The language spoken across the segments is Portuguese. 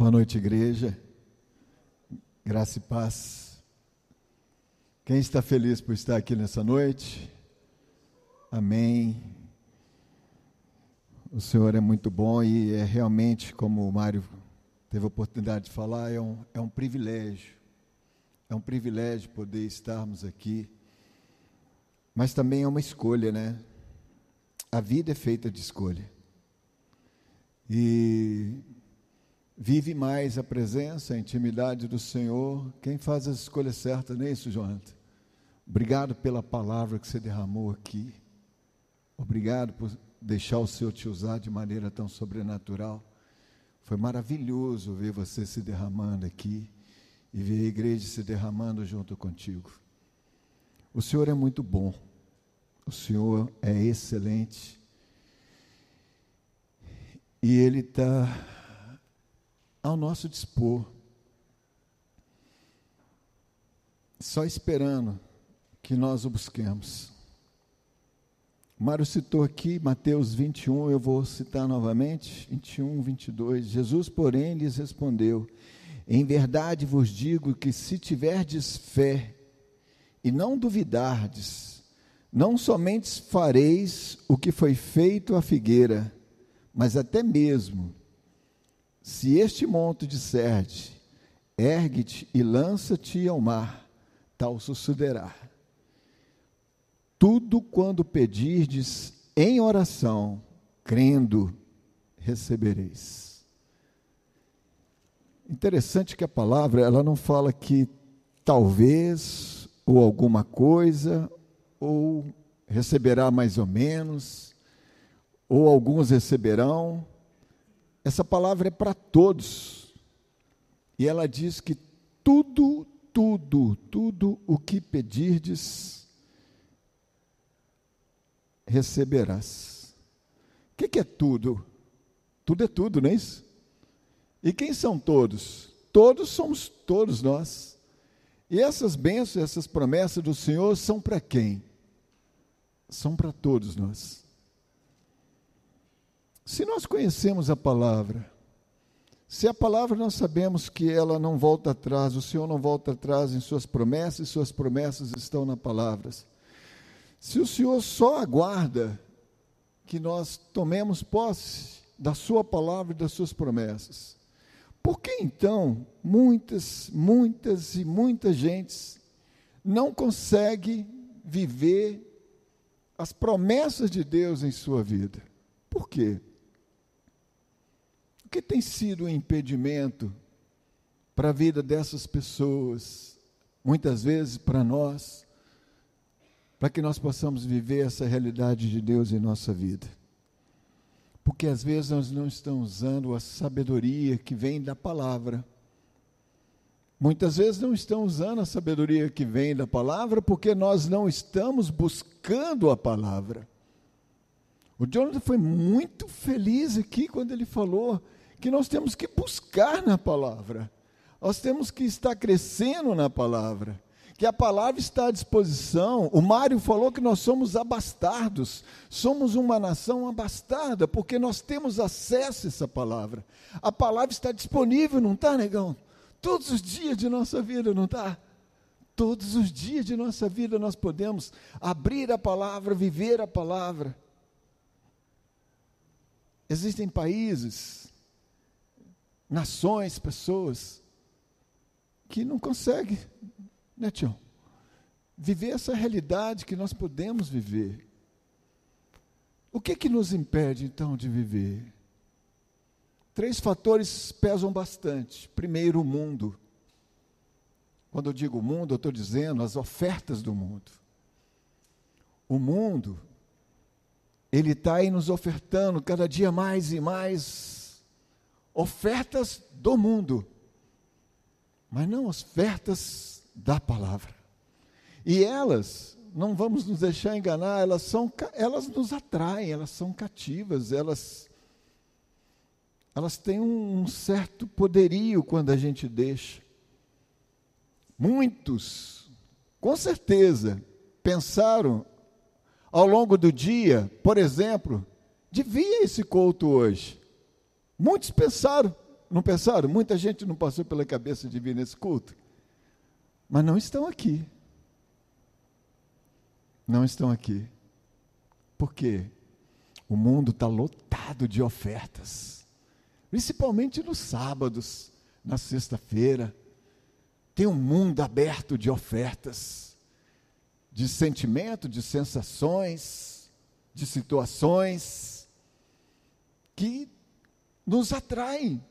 Boa noite, igreja. Graça e paz. Quem está feliz por estar aqui nessa noite? Amém. O Senhor é muito bom e é realmente, como o Mário teve a oportunidade de falar, é um, é um privilégio. É um privilégio poder estarmos aqui. Mas também é uma escolha, né? A vida é feita de escolha. E vive mais a presença, a intimidade do Senhor, quem faz as escolhas certas, não é isso, Jonathan? Obrigado pela palavra que você derramou aqui. Obrigado por deixar o Senhor te usar de maneira tão sobrenatural. Foi maravilhoso ver você se derramando aqui e ver a igreja se derramando junto contigo. O Senhor é muito bom. O Senhor é excelente. E Ele está ao nosso dispor, só esperando que nós o busquemos. Mário citou aqui Mateus 21, eu vou citar novamente, 21, 22. Jesus, porém, lhes respondeu: Em verdade vos digo que se tiverdes fé e não duvidardes, não somente fareis o que foi feito à figueira, mas até mesmo se este monte disser-te, ergue-te e lança-te ao mar, tal sucederá. Tudo quando pedirdes em oração, crendo, recebereis. Interessante que a palavra, ela não fala que talvez, ou alguma coisa, ou receberá mais ou menos, ou alguns receberão, essa palavra é para todos. E ela diz que tudo, tudo, tudo o que pedirdes, receberás. O que, que é tudo? Tudo é tudo, não é isso? E quem são todos? Todos somos todos nós. E essas bênçãos, essas promessas do Senhor são para quem? São para todos nós. Se nós conhecemos a palavra, se a palavra nós sabemos que ela não volta atrás, o Senhor não volta atrás em suas promessas, e suas promessas estão na palavra. Se o Senhor só aguarda que nós tomemos posse da sua palavra e das suas promessas, por que então muitas, muitas e muitas gentes não consegue viver as promessas de Deus em sua vida? Por quê? O que tem sido um impedimento para a vida dessas pessoas, muitas vezes para nós, para que nós possamos viver essa realidade de Deus em nossa vida? Porque às vezes nós não estamos usando a sabedoria que vem da palavra. Muitas vezes não estamos usando a sabedoria que vem da palavra porque nós não estamos buscando a palavra. O Jonathan foi muito feliz aqui quando ele falou que nós temos que buscar na palavra, nós temos que estar crescendo na palavra, que a palavra está à disposição. O Mário falou que nós somos abastardos, somos uma nação abastada, porque nós temos acesso a essa palavra. A palavra está disponível, não está, negão? Todos os dias de nossa vida, não está? Todos os dias de nossa vida nós podemos abrir a palavra, viver a palavra. Existem países nações, pessoas que não conseguem, né, Tião? Viver essa realidade que nós podemos viver. O que que nos impede então de viver? Três fatores pesam bastante. Primeiro, o mundo. Quando eu digo mundo, eu estou dizendo as ofertas do mundo. O mundo, ele está aí nos ofertando cada dia mais e mais ofertas do mundo, mas não ofertas da palavra. E elas, não vamos nos deixar enganar, elas são elas nos atraem, elas são cativas, elas elas têm um certo poderio quando a gente deixa. Muitos, com certeza, pensaram ao longo do dia, por exemplo, devia esse culto hoje. Muitos pensaram, Não pensaram? Muita gente não passou pela cabeça de vir nesse culto. Mas não estão aqui. Não estão aqui. Por quê? O mundo está lotado de ofertas. Principalmente nos sábados, na sexta-feira. Tem um mundo aberto de ofertas, de sentimento, de sensações, de situações que nos atraem.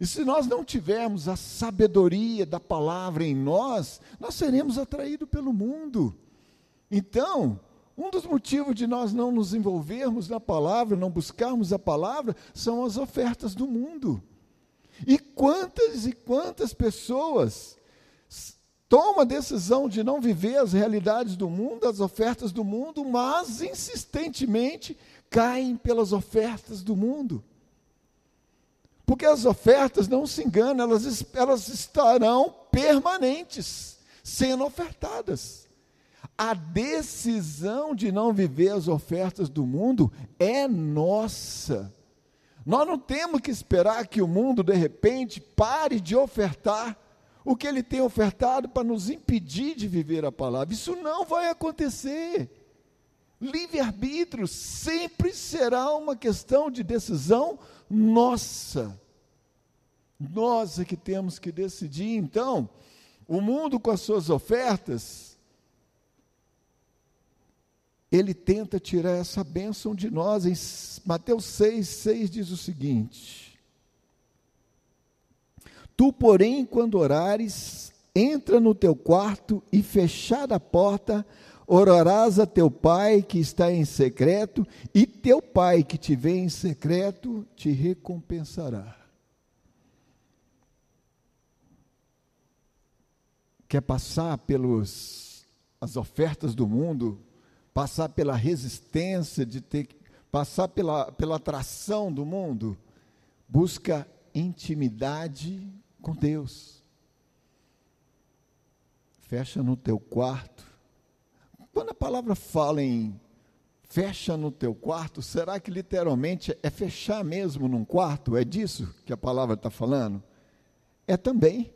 E se nós não tivermos a sabedoria da palavra em nós, nós seremos atraídos pelo mundo. Então, um dos motivos de nós não nos envolvermos na palavra, não buscarmos a palavra, são as ofertas do mundo. E quantas e quantas pessoas tomam a decisão de não viver as realidades do mundo, as ofertas do mundo, mas insistentemente caem pelas ofertas do mundo. Porque as ofertas, não se enganam, elas, elas estarão permanentes, sendo ofertadas. A decisão de não viver as ofertas do mundo é nossa. Nós não temos que esperar que o mundo, de repente, pare de ofertar o que ele tem ofertado para nos impedir de viver a palavra. Isso não vai acontecer. Livre-arbítrio sempre será uma questão de decisão nossa. Nós é que temos que decidir. Então, o mundo com as suas ofertas, ele tenta tirar essa bênção de nós. Em Mateus 6, 6 diz o seguinte: Tu, porém, quando orares, entra no teu quarto e fechada a porta, orarás a teu pai que está em secreto, e teu pai que te vê em secreto te recompensará. Quer passar pelos as ofertas do mundo, passar pela resistência de ter passar pela, pela atração do mundo, busca intimidade com Deus. Fecha no teu quarto, quando a palavra fala em fecha no teu quarto, será que literalmente é fechar mesmo num quarto? É disso que a palavra está falando? É também,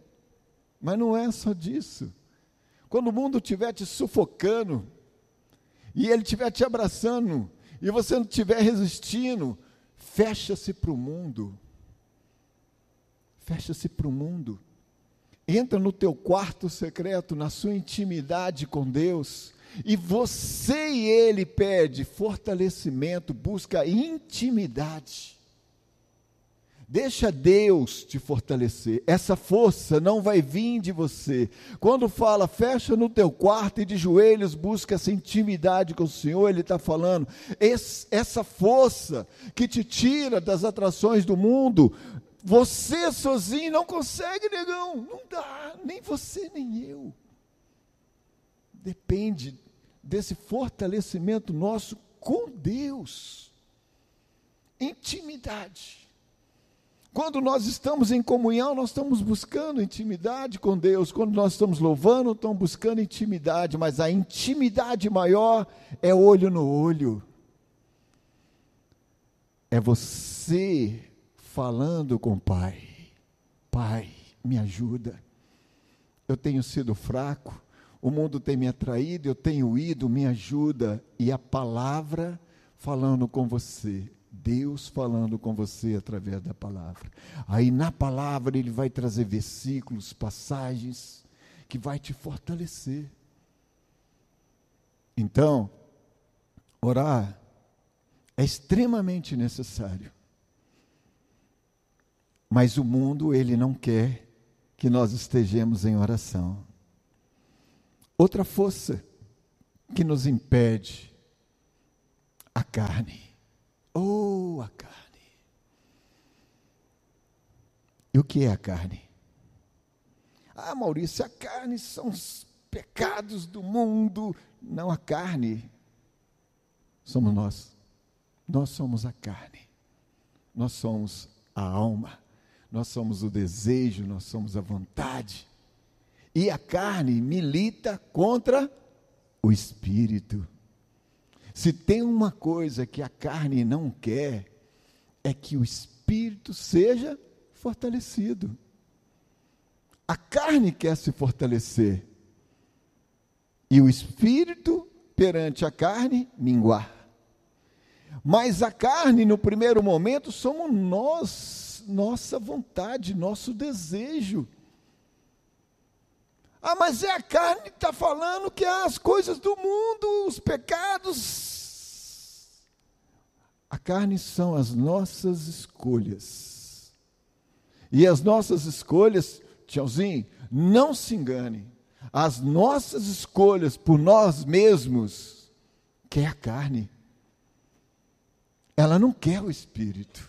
mas não é só disso. Quando o mundo estiver te sufocando, e ele estiver te abraçando, e você não estiver resistindo, fecha-se para o mundo. Fecha-se para o mundo. Entra no teu quarto secreto, na sua intimidade com Deus e você e ele pede fortalecimento, busca intimidade. Deixa Deus te fortalecer. Essa força não vai vir de você. Quando fala, fecha no teu quarto e de joelhos busca essa intimidade com o Senhor, Ele está falando, essa força que te tira das atrações do mundo, você sozinho não consegue, negão. Não dá, nem você, nem eu. Depende desse fortalecimento nosso com Deus. Intimidade. Quando nós estamos em comunhão, nós estamos buscando intimidade com Deus. Quando nós estamos louvando, estamos buscando intimidade, mas a intimidade maior é olho no olho. É você falando com o Pai. Pai, me ajuda. Eu tenho sido fraco, o mundo tem me atraído, eu tenho ido, me ajuda. E a palavra falando com você, Deus falando com você através da palavra. Aí na palavra ele vai trazer versículos, passagens que vai te fortalecer. Então, orar é extremamente necessário. Mas o mundo ele não quer que nós estejamos em oração. Outra força que nos impede a carne. Oh, a carne. E o que é a carne? Ah, Maurício, a carne são os pecados do mundo. Não, a carne somos nós. Nós somos a carne. Nós somos a alma. Nós somos o desejo, nós somos a vontade. E a carne milita contra o espírito. Se tem uma coisa que a carne não quer, é que o espírito seja fortalecido. A carne quer se fortalecer. E o espírito, perante a carne, minguar. Mas a carne, no primeiro momento, somos nós, nossa vontade, nosso desejo. Ah, mas é a carne que está falando que é as coisas do mundo, os pecados. A carne são as nossas escolhas. E as nossas escolhas, tchauzinho, não se engane, as nossas escolhas por nós mesmos, que é a carne. Ela não quer o espírito.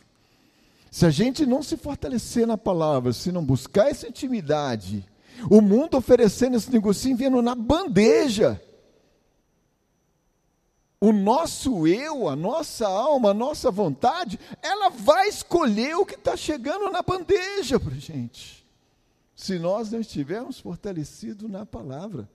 Se a gente não se fortalecer na palavra, se não buscar essa intimidade, o mundo oferecendo esse negocinho vindo na bandeja. O nosso eu, a nossa alma, a nossa vontade, ela vai escolher o que está chegando na bandeja para gente. Se nós não estivermos fortalecidos na palavra.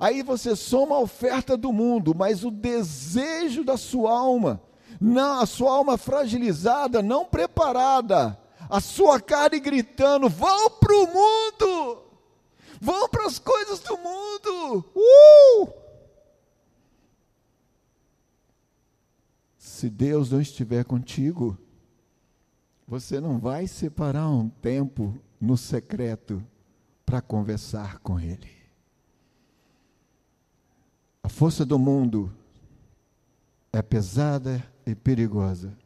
Aí você soma a oferta do mundo, mas o desejo da sua alma, não, a sua alma fragilizada, não preparada, a sua carne gritando: vão para o mundo, Vão para as coisas do mundo. Uh! Se Deus não estiver contigo, você não vai separar um tempo no secreto para conversar com Ele. A força do mundo é pesada e perigosa,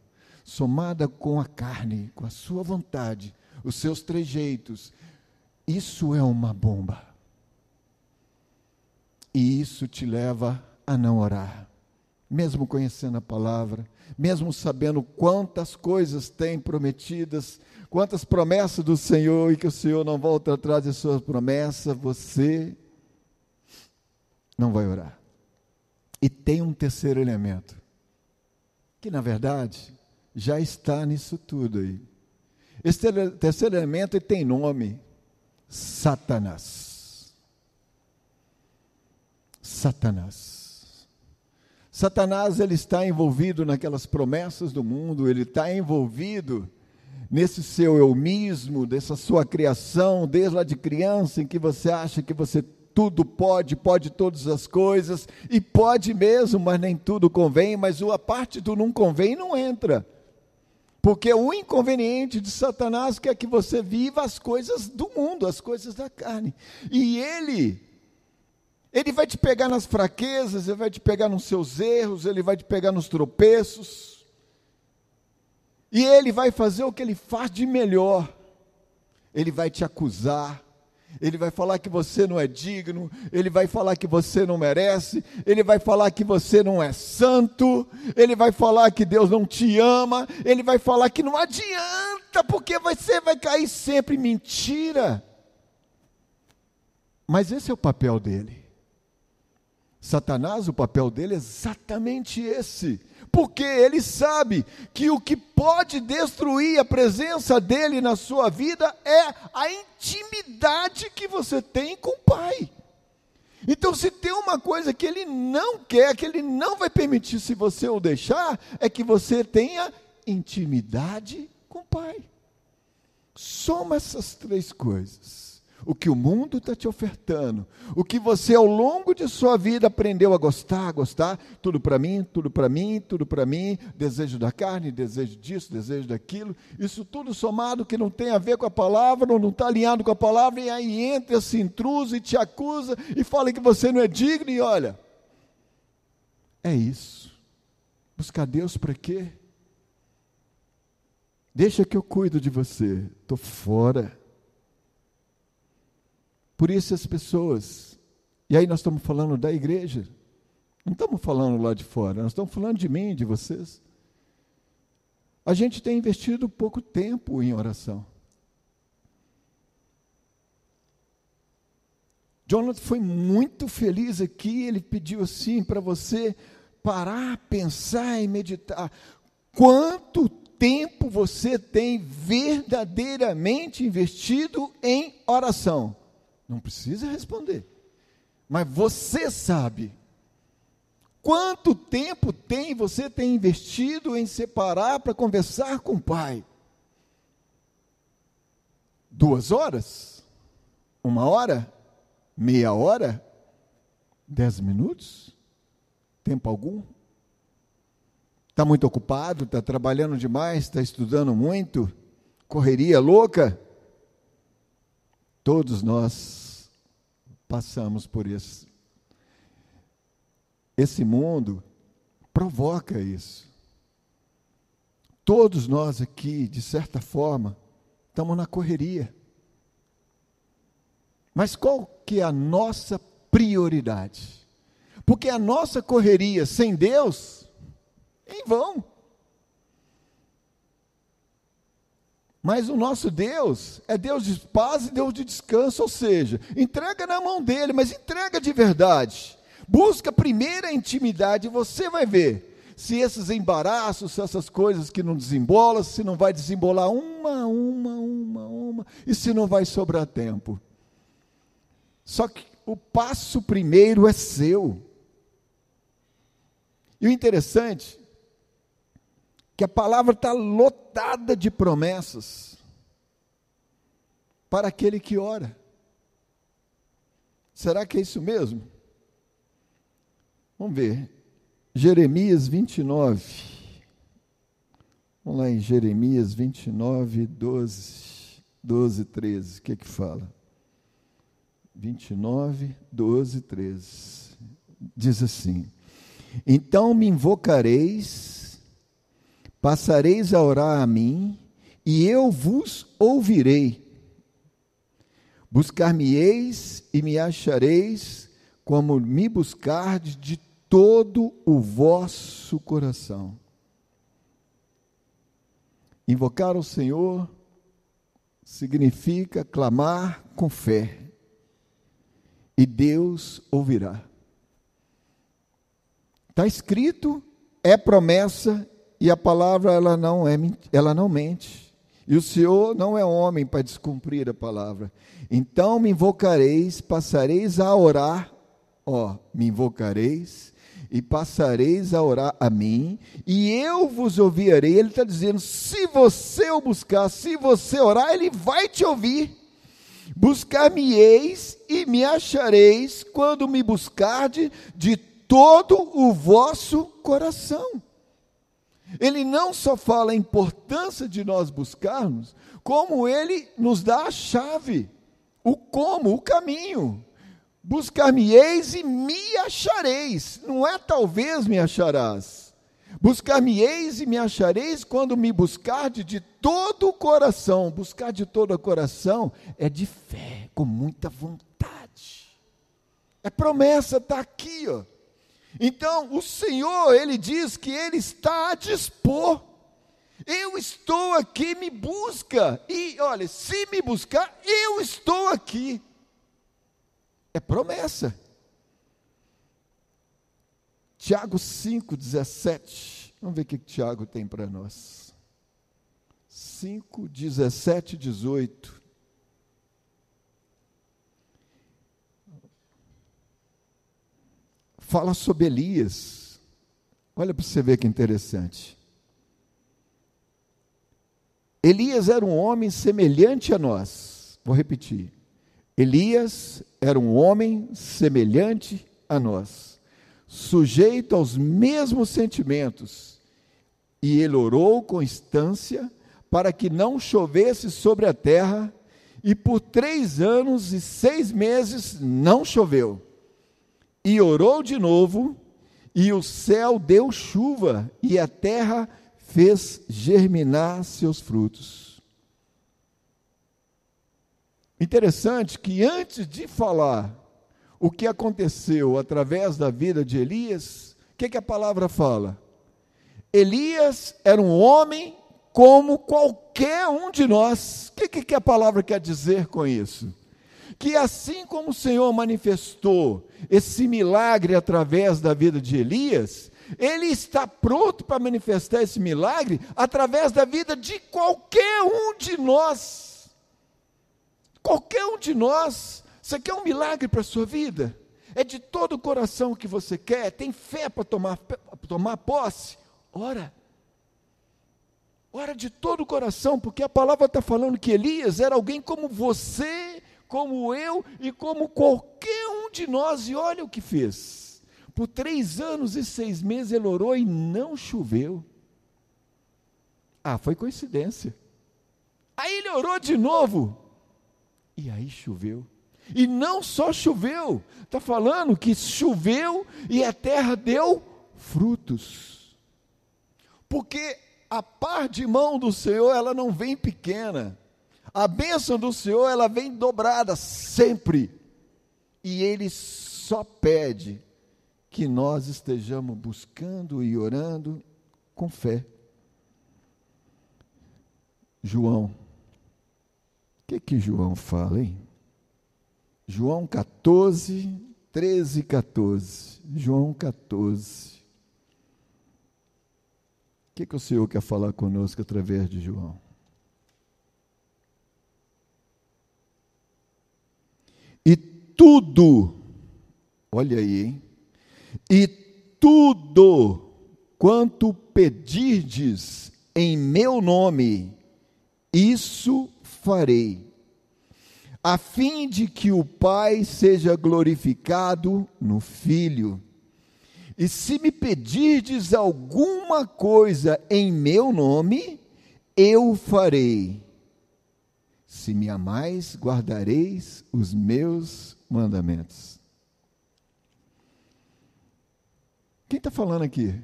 somada com a carne, com a sua vontade, os seus trejeitos, isso é uma bomba. E isso te leva a não orar. Mesmo conhecendo a palavra, mesmo sabendo quantas coisas tem prometidas, quantas promessas do Senhor e que o Senhor não volta atrás de suas promessas, você não vai orar. E tem um terceiro elemento, que na verdade já está nisso tudo aí. Esse terceiro elemento tem nome, Satanás. Satanás. Satanás ele está envolvido naquelas promessas do mundo, ele está envolvido nesse seu eu mesmo, dessa sua criação, desde lá de criança, em que você acha que você tudo pode, pode todas as coisas, e pode mesmo, mas nem tudo convém, mas a parte do não convém não entra. Porque o inconveniente de Satanás quer que você viva as coisas do mundo, as coisas da carne. E ele, ele vai te pegar nas fraquezas, ele vai te pegar nos seus erros, ele vai te pegar nos tropeços. E ele vai fazer o que ele faz de melhor. Ele vai te acusar, ele vai falar que você não é digno, ele vai falar que você não merece, ele vai falar que você não é santo, ele vai falar que Deus não te ama, ele vai falar que não adianta, porque você vai cair sempre mentira. Mas esse é o papel dele. Satanás, o papel dele é exatamente esse porque ele sabe que o que pode destruir a presença dele na sua vida é a intimidade que você tem com o Pai. Então, se tem uma coisa que ele não quer, que ele não vai permitir se você o deixar, é que você tenha intimidade com o Pai. Soma essas três coisas o que o mundo está te ofertando, o que você ao longo de sua vida aprendeu a gostar, a gostar, tudo para mim, tudo para mim, tudo para mim, desejo da carne, desejo disso, desejo daquilo, isso tudo somado que não tem a ver com a palavra, não está alinhado com a palavra, e aí entra esse intruso e te acusa e fala que você não é digno, e olha, é isso. Buscar Deus para quê? Deixa que eu cuido de você, estou fora. Por isso as pessoas, e aí nós estamos falando da igreja, não estamos falando lá de fora, nós estamos falando de mim, de vocês. A gente tem investido pouco tempo em oração. Jonathan foi muito feliz aqui, ele pediu assim para você parar, pensar e meditar. Quanto tempo você tem verdadeiramente investido em oração? Não precisa responder. Mas você sabe quanto tempo tem você tem investido em separar para conversar com o Pai. Duas horas? Uma hora? Meia hora? Dez minutos? Tempo algum? Está muito ocupado? Está trabalhando demais? Está estudando muito? Correria louca? Todos nós passamos por isso. Esse mundo provoca isso. Todos nós aqui, de certa forma, estamos na correria. Mas qual que é a nossa prioridade? Porque a nossa correria sem Deus é em vão. Mas o nosso Deus é Deus de paz e Deus de descanso, ou seja, entrega na mão dele, mas entrega de verdade. Busca primeiro a intimidade e você vai ver se esses embaraços, se essas coisas que não desembolam, se não vai desembolar uma, uma, uma, uma, e se não vai sobrar tempo. Só que o passo primeiro é seu. E o interessante que a palavra está lotada de promessas para aquele que ora. Será que é isso mesmo? Vamos ver. Jeremias 29. Vamos lá em Jeremias 29, 12, 12 13. O que é que fala? 29, 12, 13. Diz assim: Então me invocareis passareis a orar a mim, e eu vos ouvirei. Buscar-me-eis e me achareis, como me buscardes de todo o vosso coração. Invocar o Senhor significa clamar com fé, e Deus ouvirá. Está escrito, é promessa e a palavra ela não é ela não mente. E o Senhor não é homem para descumprir a palavra. Então me invocareis, passareis a orar, ó, me invocareis e passareis a orar a mim, e eu vos ouvirei. Ele está dizendo: se você o buscar, se você orar, ele vai te ouvir. Buscar-me-eis e me achareis quando me buscarde de todo o vosso coração. Ele não só fala a importância de nós buscarmos, como ele nos dá a chave, o como, o caminho. Buscar-me-eis e me achareis. Não é talvez me acharás. Buscar-me-eis e me achareis quando me buscarde de todo o coração. Buscar de todo o coração é de fé, com muita vontade. É promessa, está aqui, ó. Então, o Senhor, ele diz que ele está a dispor. Eu estou aqui, me busca. E olha, se me buscar, eu estou aqui. É promessa. Tiago 5, 17. Vamos ver o que Tiago tem para nós. 5, 17, 18. Fala sobre Elias. Olha para você ver que interessante. Elias era um homem semelhante a nós. Vou repetir. Elias era um homem semelhante a nós, sujeito aos mesmos sentimentos, e ele orou com instância para que não chovesse sobre a terra, e por três anos e seis meses não choveu. E orou de novo, e o céu deu chuva, e a terra fez germinar seus frutos. Interessante que antes de falar o que aconteceu através da vida de Elias, o que, que a palavra fala? Elias era um homem como qualquer um de nós. O que, que a palavra quer dizer com isso? Que assim como o Senhor manifestou esse milagre através da vida de Elias, ele está pronto para manifestar esse milagre através da vida de qualquer um de nós. Qualquer um de nós. Você quer um milagre para a sua vida? É de todo o coração que você quer? Tem fé para tomar, tomar posse? Ora. ora de todo o coração, porque a palavra está falando que Elias era alguém como você, como eu e como qualquer um de nós, e olha o que fez. Por três anos e seis meses ele orou e não choveu. Ah, foi coincidência. Aí ele orou de novo, e aí choveu. E não só choveu, está falando que choveu e a terra deu frutos. Porque a par de mão do Senhor, ela não vem pequena. A bênção do Senhor, ela vem dobrada sempre. E Ele só pede que nós estejamos buscando e orando com fé. João. O que que João fala, hein? João 14, 13 e 14. João 14. O que, que o Senhor quer falar conosco através de João? E tudo, olha aí, hein? E tudo quanto pedirdes em meu nome, isso farei a fim de que o Pai seja glorificado no Filho. E se me pedirdes alguma coisa em meu nome, eu farei. Se me amais, guardareis os meus mandamentos. Quem está falando aqui?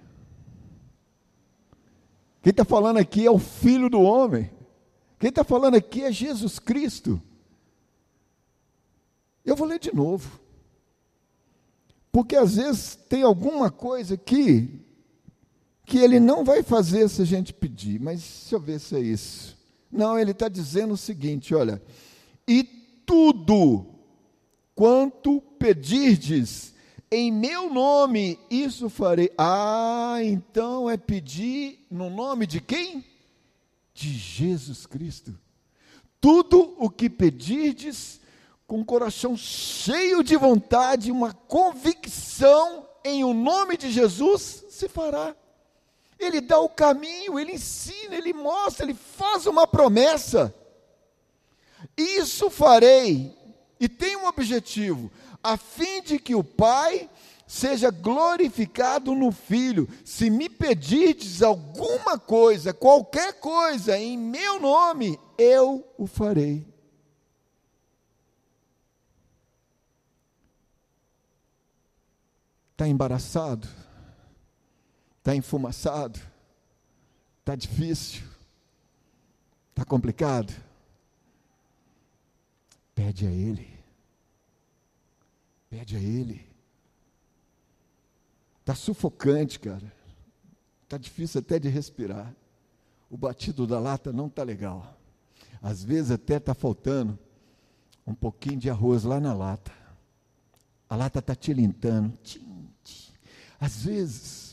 Quem está falando aqui é o Filho do Homem. Quem está falando aqui é Jesus Cristo. Eu vou ler de novo. Porque às vezes tem alguma coisa aqui que ele não vai fazer se a gente pedir, mas deixa eu ver se é isso. Não, ele está dizendo o seguinte: olha, e tudo quanto pedirdes em meu nome, isso farei. Ah, então é pedir no nome de quem? De Jesus Cristo. Tudo o que pedirdes com o coração cheio de vontade, uma convicção em o nome de Jesus, se fará. Ele dá o caminho, ele ensina, ele mostra, ele faz uma promessa. Isso farei, e tem um objetivo, a fim de que o Pai seja glorificado no Filho. Se me pedirdes alguma coisa, qualquer coisa, em meu nome, eu o farei. Está embaraçado? Está enfumaçado? Está difícil? Está complicado? Pede a Ele. Pede a Ele. Está sufocante, cara. Está difícil até de respirar. O batido da lata não está legal. Às vezes até está faltando um pouquinho de arroz lá na lata. A lata está tilintando. Às vezes,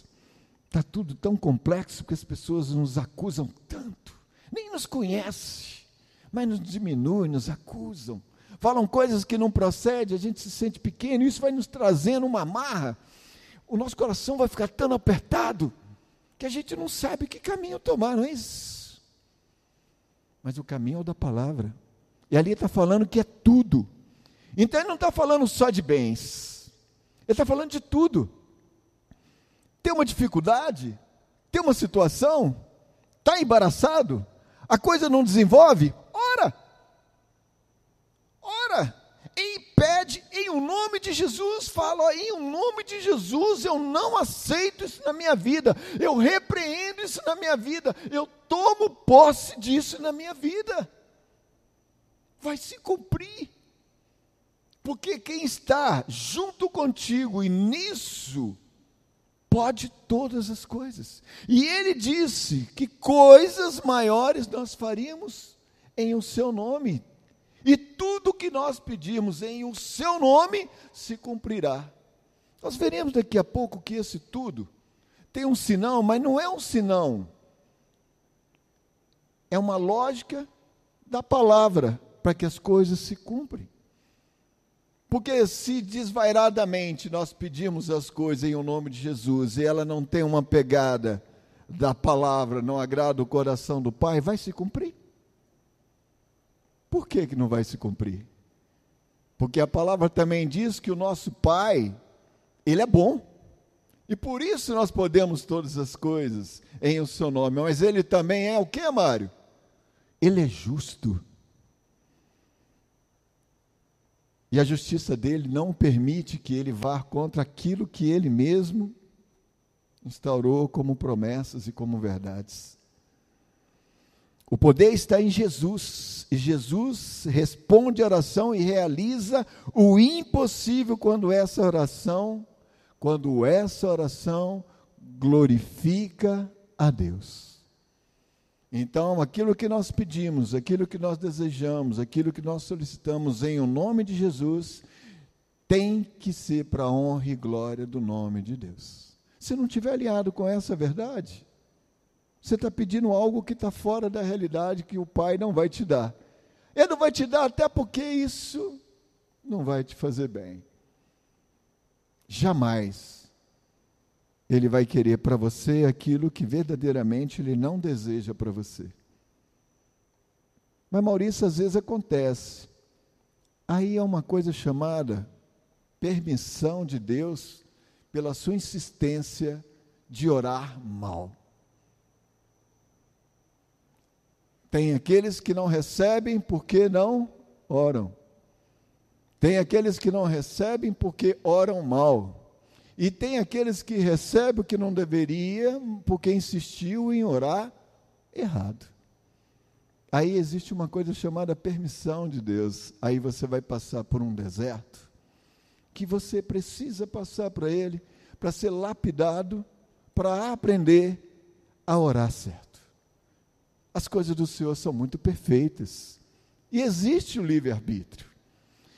está tudo tão complexo que as pessoas nos acusam tanto, nem nos conhecem, mas nos diminuem, nos acusam, falam coisas que não procedem, a gente se sente pequeno, isso vai nos trazendo uma marra, o nosso coração vai ficar tão apertado que a gente não sabe que caminho tomar, não é isso? Mas o caminho é o da palavra, e ali está falando que é tudo, então ele não está falando só de bens, ele está falando de tudo tem uma dificuldade, tem uma situação, está embaraçado, a coisa não desenvolve, ora, ora, e pede em o nome de Jesus, fala, em o nome de Jesus, eu não aceito isso na minha vida, eu repreendo isso na minha vida, eu tomo posse disso na minha vida, vai se cumprir, porque quem está junto contigo e nisso, pode todas as coisas. E ele disse que coisas maiores nós faríamos em o seu nome. E tudo que nós pedimos em o seu nome se cumprirá. Nós veremos daqui a pouco que esse tudo tem um sinal, mas não é um sinal. É uma lógica da palavra para que as coisas se cumprem. Porque se desvairadamente nós pedimos as coisas em o nome de Jesus e ela não tem uma pegada da palavra não agrada o coração do Pai, vai se cumprir. Por que, que não vai se cumprir? Porque a palavra também diz que o nosso Pai, Ele é bom. E por isso nós podemos todas as coisas em o seu nome. Mas Ele também é o que, Mário? Ele é justo. E a justiça dele não permite que ele vá contra aquilo que ele mesmo instaurou como promessas e como verdades. O poder está em Jesus, e Jesus responde a oração e realiza o impossível quando essa oração, quando essa oração glorifica a Deus. Então, aquilo que nós pedimos, aquilo que nós desejamos, aquilo que nós solicitamos em o nome de Jesus, tem que ser para a honra e glória do nome de Deus. Se não tiver alinhado com essa verdade, você está pedindo algo que está fora da realidade que o Pai não vai te dar. Ele não vai te dar até porque isso não vai te fazer bem. Jamais ele vai querer para você aquilo que verdadeiramente ele não deseja para você. Mas Maurício, às vezes acontece. Aí é uma coisa chamada permissão de Deus pela sua insistência de orar mal. Tem aqueles que não recebem porque não oram. Tem aqueles que não recebem porque oram mal. E tem aqueles que recebem o que não deveria, porque insistiu em orar errado. Aí existe uma coisa chamada permissão de Deus. Aí você vai passar por um deserto que você precisa passar para ele para ser lapidado, para aprender a orar certo. As coisas do Senhor são muito perfeitas. E existe o livre-arbítrio.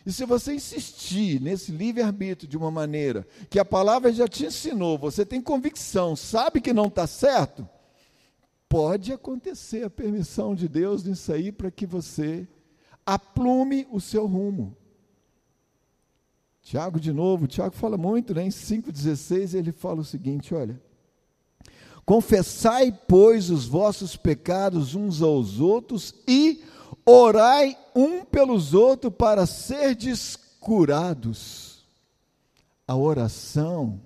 E se você insistir nesse livre-arbítrio de uma maneira que a palavra já te ensinou, você tem convicção, sabe que não está certo, pode acontecer a permissão de Deus nisso aí para que você aplume o seu rumo. Tiago, de novo, Tiago fala muito, né? em 5,16 ele fala o seguinte: olha. Confessai, pois, os vossos pecados uns aos outros e Orai um pelos outros para serdes curados. A oração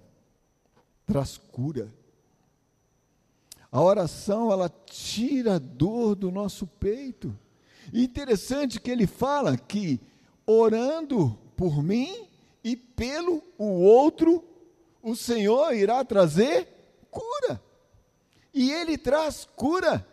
traz cura. A oração, ela tira a dor do nosso peito. E interessante que ele fala que orando por mim e pelo o outro, o Senhor irá trazer cura. E ele traz cura.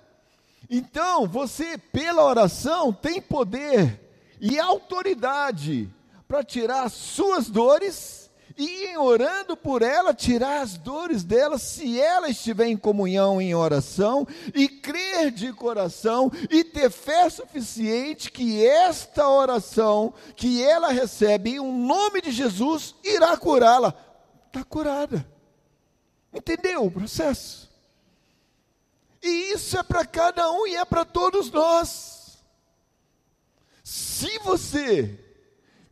Então, você, pela oração, tem poder e autoridade para tirar as suas dores e, em orando por ela, tirar as dores dela, se ela estiver em comunhão em oração e crer de coração e ter fé suficiente que esta oração que ela recebe em um nome de Jesus irá curá-la. Está curada. Entendeu o processo? E isso é para cada um e é para todos nós. Se você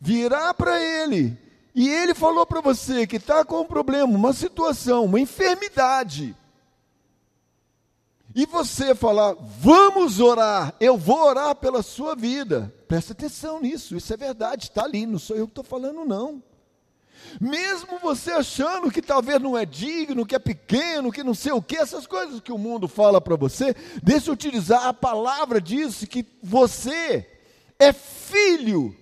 virar para ele e ele falou para você que está com um problema, uma situação, uma enfermidade, e você falar, vamos orar, eu vou orar pela sua vida, presta atenção nisso, isso é verdade, está ali, não sou eu que estou falando, não. Mesmo você achando que talvez não é digno, que é pequeno, que não sei o que, essas coisas que o mundo fala para você, deixa eu utilizar a palavra disso que você é filho.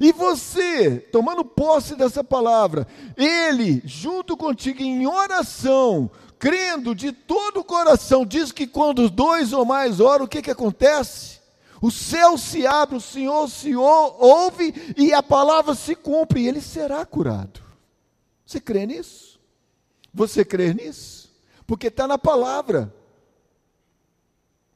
E você, tomando posse dessa palavra, ele, junto contigo em oração, crendo de todo o coração, diz que quando dois ou mais oram, o que, que acontece? O céu se abre, o Senhor se ouve e a palavra se cumpre, e ele será curado. Você crê nisso? Você crê nisso? Porque está na palavra.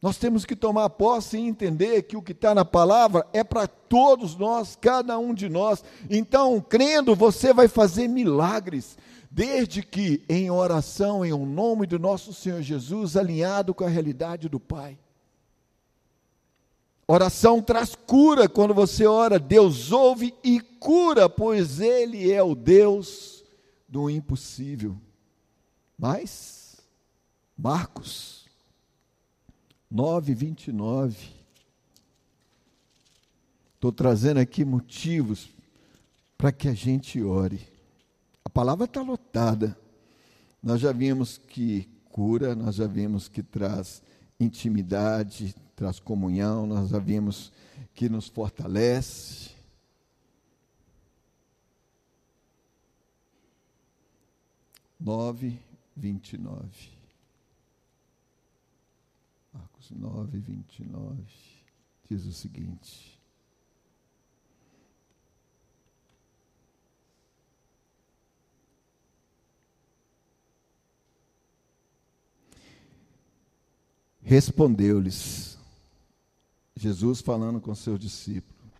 Nós temos que tomar posse e entender que o que está na palavra é para todos nós, cada um de nós. Então, crendo, você vai fazer milagres, desde que em oração, em um nome do nosso Senhor Jesus, alinhado com a realidade do Pai. Oração traz cura quando você ora, Deus ouve e cura, pois Ele é o Deus do impossível. Mas Marcos 9, 29. Estou trazendo aqui motivos para que a gente ore. A palavra está lotada. Nós já vimos que cura, nós já vimos que traz intimidade, traz comunhão, nós já vimos que nos fortalece. Nove, vinte e nove. Marcos nove, vinte e nove, diz o seguinte. Respondeu-lhes, Jesus falando com seus discípulos: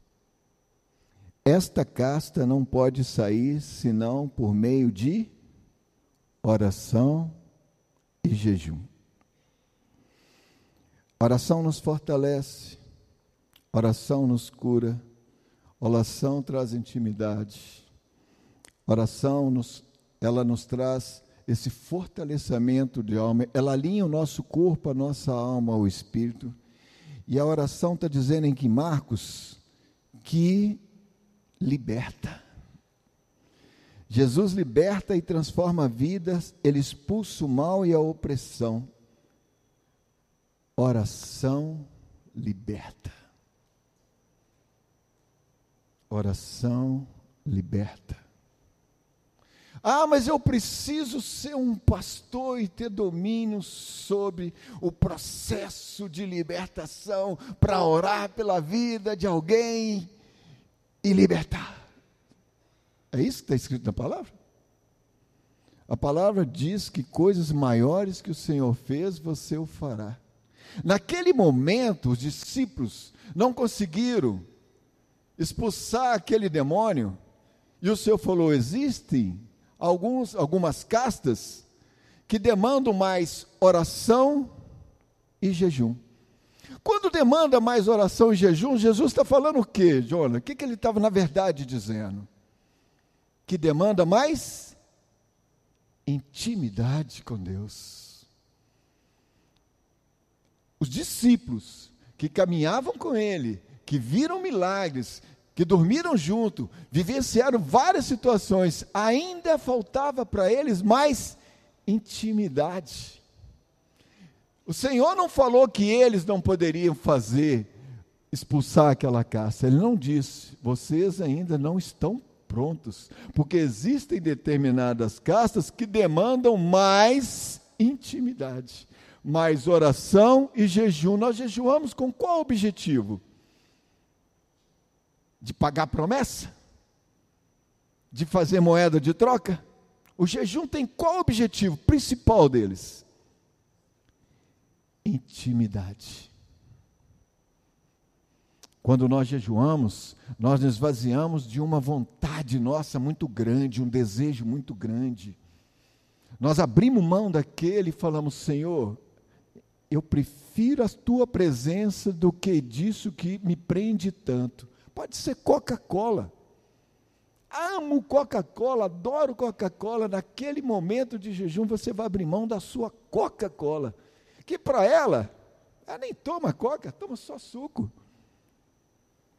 Esta casta não pode sair senão por meio de oração e jejum. Oração nos fortalece, oração nos cura, oração traz intimidade, oração nos, ela nos traz esse fortalecimento de alma, ela alinha o nosso corpo, a nossa alma ao espírito. E a oração está dizendo em que Marcos que liberta. Jesus liberta e transforma vidas, ele expulsa o mal e a opressão. Oração liberta. Oração liberta. Ah, mas eu preciso ser um pastor e ter domínio sobre o processo de libertação para orar pela vida de alguém e libertar. É isso que está escrito na palavra? A palavra diz que coisas maiores que o Senhor fez, você o fará. Naquele momento, os discípulos não conseguiram expulsar aquele demônio, e o Senhor falou: existem alguns, algumas castas que demandam mais oração e jejum. Quando demanda mais oração e jejum, Jesus está falando o quê, Jonas? O que, que ele estava, na verdade, dizendo? Que demanda mais intimidade com Deus. Os discípulos que caminhavam com ele, que viram milagres, que dormiram junto, vivenciaram várias situações, ainda faltava para eles mais intimidade. O Senhor não falou que eles não poderiam fazer, expulsar aquela caça. Ele não disse, vocês ainda não estão prontos, porque existem determinadas castas que demandam mais intimidade, mais oração e jejum. Nós jejuamos com qual objetivo? De pagar promessa? De fazer moeda de troca? O jejum tem qual objetivo principal deles? Intimidade. Quando nós jejuamos, nós nos esvaziamos de uma vontade nossa muito grande, um desejo muito grande. Nós abrimos mão daquele e falamos: Senhor, eu prefiro a tua presença do que disso que me prende tanto. Pode ser Coca-Cola. Amo Coca-Cola, adoro Coca-Cola. Naquele momento de jejum, você vai abrir mão da sua Coca-Cola. Que para ela, ela nem toma Coca, toma só suco.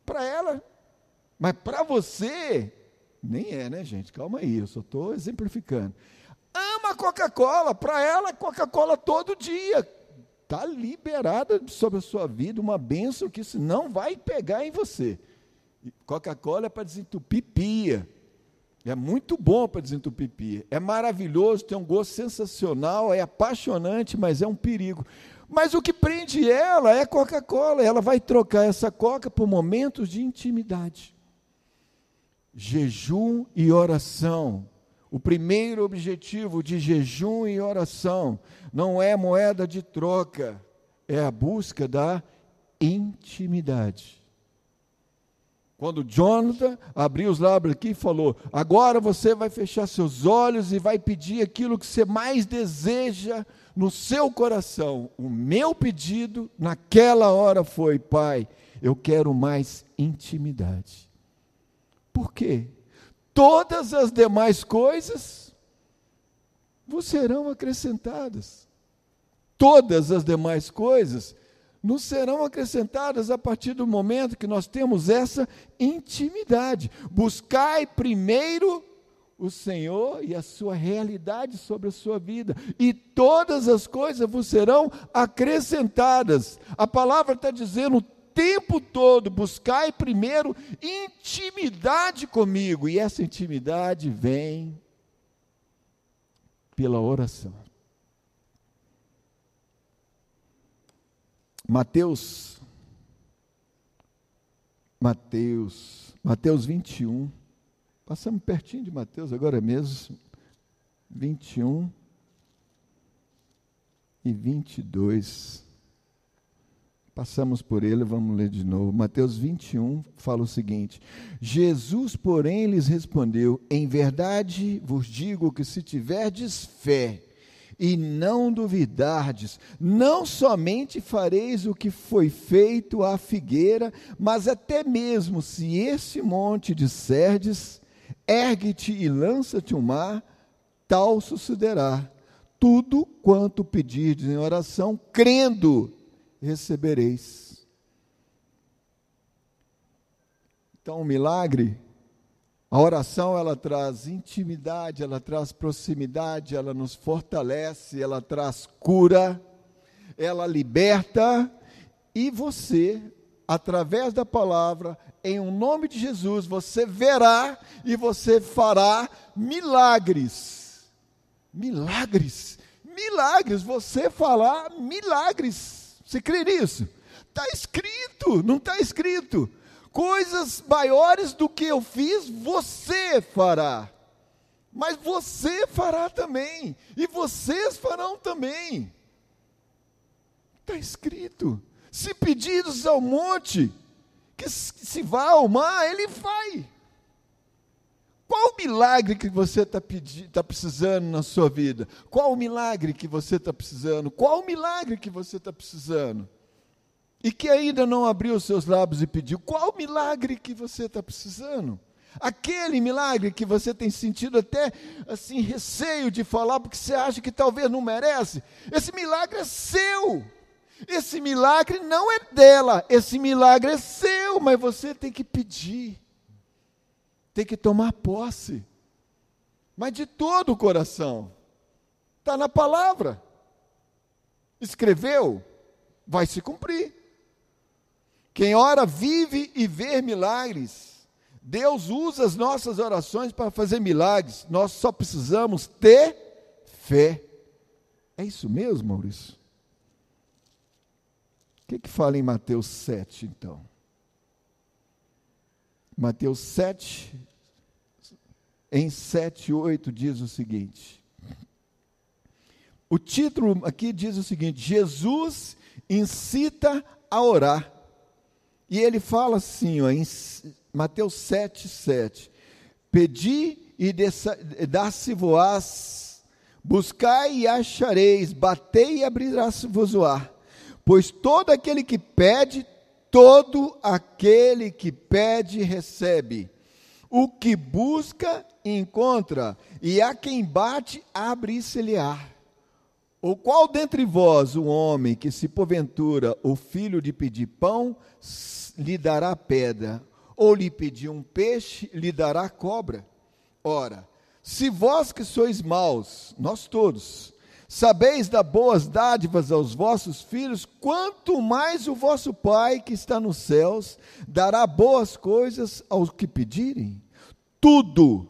Para ela, mas para você, nem é, né, gente? Calma aí, eu só estou exemplificando. Ama Coca-Cola, para ela, Coca-Cola todo dia. Está liberada sobre a sua vida uma bênção que isso não vai pegar em você. Coca-Cola é para desentupir pia. É muito bom para desentupir pia. É maravilhoso, tem um gosto sensacional, é apaixonante, mas é um perigo. Mas o que prende ela é Coca-Cola. Ela vai trocar essa Coca por momentos de intimidade. Jejum e oração. O primeiro objetivo de jejum e oração não é moeda de troca, é a busca da intimidade. Quando Jonathan abriu os lábios aqui e falou: Agora você vai fechar seus olhos e vai pedir aquilo que você mais deseja no seu coração. O meu pedido naquela hora foi: Pai, eu quero mais intimidade. Por quê? Todas as demais coisas vos serão acrescentadas. todas as demais coisas nos serão acrescentadas a partir do momento que nós temos essa intimidade. Buscai primeiro o Senhor e a sua realidade sobre a sua vida, e todas as coisas vos serão acrescentadas. A palavra está dizendo o tempo todo: buscai primeiro intimidade comigo, e essa intimidade vem pela oração. Mateus, Mateus, Mateus 21. Passamos pertinho de Mateus agora mesmo. 21 e 22. Passamos por ele, vamos ler de novo. Mateus 21 fala o seguinte: Jesus, porém, lhes respondeu: Em verdade vos digo que se tiverdes fé, e não duvidardes, não somente fareis o que foi feito à figueira, mas até mesmo se esse monte disserdes, ergue-te e lança-te o mar, tal sucederá. Tudo quanto pedirdes em oração, crendo, recebereis. Então, o milagre a oração ela traz intimidade, ela traz proximidade, ela nos fortalece, ela traz cura, ela liberta e você, através da palavra, em um nome de Jesus, você verá e você fará milagres. Milagres. Milagres, você fará milagres. Você crê nisso? Está escrito, não está escrito coisas maiores do que eu fiz, você fará. Mas você fará também, e vocês farão também. Está escrito: se pedidos ao monte, que se vá ao mar, ele vai. Qual o milagre que você está tá precisando na sua vida? Qual o milagre que você está precisando? Qual o milagre que você está precisando? E que ainda não abriu os seus lábios e pediu, qual milagre que você está precisando? Aquele milagre que você tem sentido até assim receio de falar porque você acha que talvez não merece. Esse milagre é seu. Esse milagre não é dela, esse milagre é seu, mas você tem que pedir. Tem que tomar posse. Mas de todo o coração. Está na palavra. Escreveu, vai se cumprir. Quem ora vive e vê milagres. Deus usa as nossas orações para fazer milagres. Nós só precisamos ter fé. É isso mesmo, Maurício? O que, que fala em Mateus 7, então? Mateus 7, em 7 e 8, diz o seguinte. O título aqui diz o seguinte: Jesus incita a orar. E ele fala assim, ó, em Mateus 7, 7. Pedi e dar-se-vos, buscai e achareis, batei e abrirá-se-vos-á. Pois todo aquele que pede, todo aquele que pede, recebe. O que busca, encontra, e a quem bate, abre-se-lhe-á. Ou qual dentre vós o homem que, se porventura o filho de pedir pão, lhe dará pedra, ou lhe pedir um peixe, lhe dará cobra. Ora, se vós que sois maus, nós todos, sabeis dar boas dádivas aos vossos filhos, quanto mais o vosso Pai que está nos céus dará boas coisas aos que pedirem. Tudo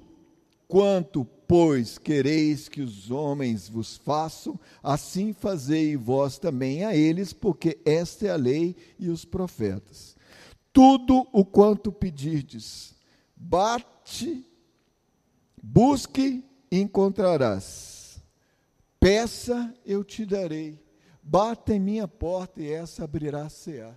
quanto, pois, quereis que os homens vos façam, assim fazei vós também a eles, porque esta é a lei e os profetas tudo o quanto pedirdes. Bate, busque e encontrarás. Peça, eu te darei. Bata em minha porta e essa abrirá-se-á.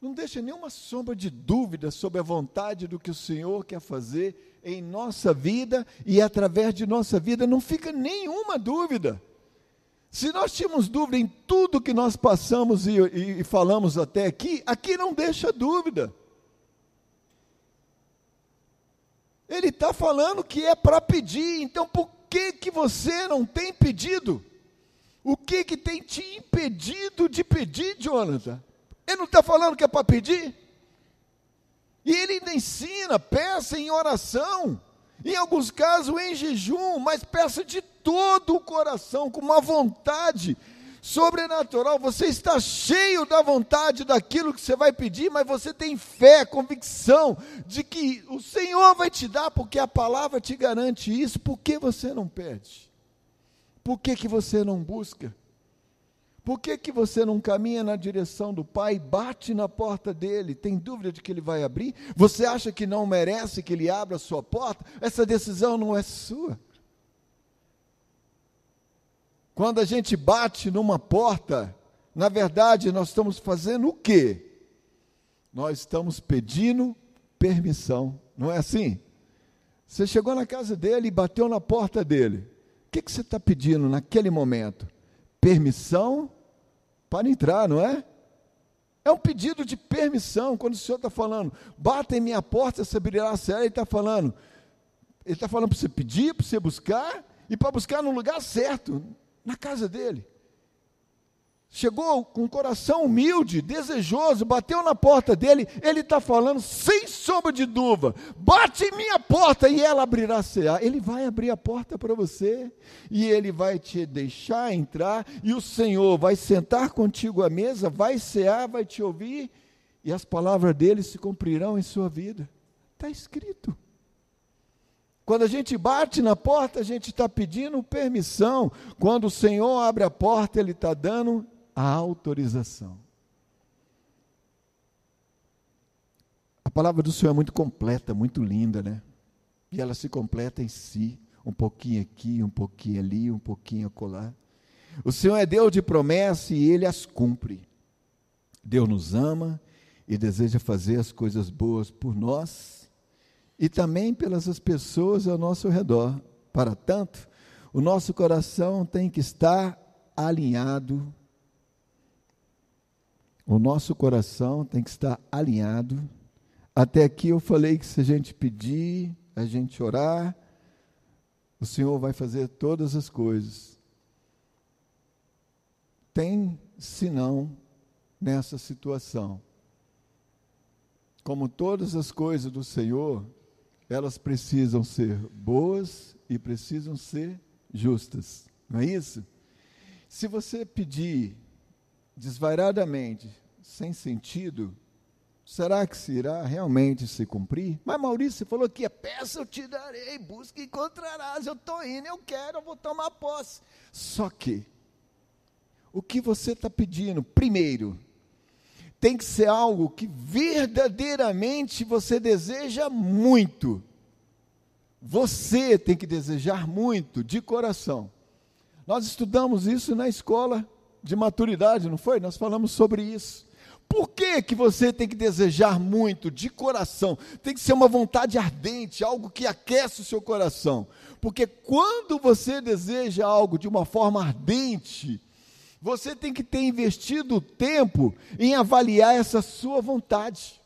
Não deixa nenhuma sombra de dúvida sobre a vontade do que o Senhor quer fazer em nossa vida e através de nossa vida. Não fica nenhuma dúvida. Se nós tínhamos dúvida em tudo que nós passamos e, e, e falamos até aqui, aqui não deixa dúvida. Ele está falando que é para pedir, então por que, que você não tem pedido? O que que tem te impedido de pedir, Jonathan? Ele não está falando que é para pedir? E ele ainda ensina, peça em oração, em alguns casos em jejum, mas peça de todo o coração, com uma vontade sobrenatural. Você está cheio da vontade daquilo que você vai pedir, mas você tem fé, convicção de que o Senhor vai te dar, porque a palavra te garante isso. Por que você não pede? Por que, que você não busca? Por que, que você não caminha na direção do Pai, bate na porta dele, tem dúvida de que ele vai abrir? Você acha que não merece que ele abra a sua porta? Essa decisão não é sua. Quando a gente bate numa porta, na verdade nós estamos fazendo o quê? Nós estamos pedindo permissão, não é assim? Você chegou na casa dele e bateu na porta dele. O que, que você está pedindo naquele momento? Permissão para entrar, não é? É um pedido de permissão. Quando o Senhor está falando, bata em minha porta, você abrirá a cela, ele está falando. Ele está falando para você pedir, para você buscar, e para buscar no lugar certo na casa dele. Chegou com um coração humilde, desejoso, bateu na porta dele, ele está falando sem sombra de dúvida: bate em minha porta e ela abrirá. Ele vai abrir a porta para você e ele vai te deixar entrar, e o Senhor vai sentar contigo à mesa, vai cear, vai te ouvir, e as palavras dele se cumprirão em sua vida. Está escrito. Quando a gente bate na porta, a gente está pedindo permissão. Quando o Senhor abre a porta, Ele está dando a autorização. A palavra do Senhor é muito completa, muito linda, né? E ela se completa em si, um pouquinho aqui, um pouquinho ali, um pouquinho acolá. O Senhor é Deus de promessa e Ele as cumpre. Deus nos ama e deseja fazer as coisas boas por nós e também pelas pessoas ao nosso redor. Para tanto, o nosso coração tem que estar alinhado. O nosso coração tem que estar alinhado. Até aqui eu falei que se a gente pedir, a gente orar, o Senhor vai fazer todas as coisas. Tem senão nessa situação. Como todas as coisas do Senhor, elas precisam ser boas e precisam ser justas, não é isso? Se você pedir desvairadamente, sem sentido, será que se irá realmente se cumprir? Mas Maurício, falou que é peça eu te darei, busca e encontrarás, eu estou indo, eu quero, eu vou tomar posse. Só que, o que você está pedindo, primeiro, tem que ser algo que verdadeiramente você deseja muito. Você tem que desejar muito, de coração. Nós estudamos isso na escola de maturidade, não foi? Nós falamos sobre isso. Por que, que você tem que desejar muito, de coração? Tem que ser uma vontade ardente, algo que aquece o seu coração. Porque quando você deseja algo de uma forma ardente, você tem que ter investido tempo em avaliar essa sua vontade.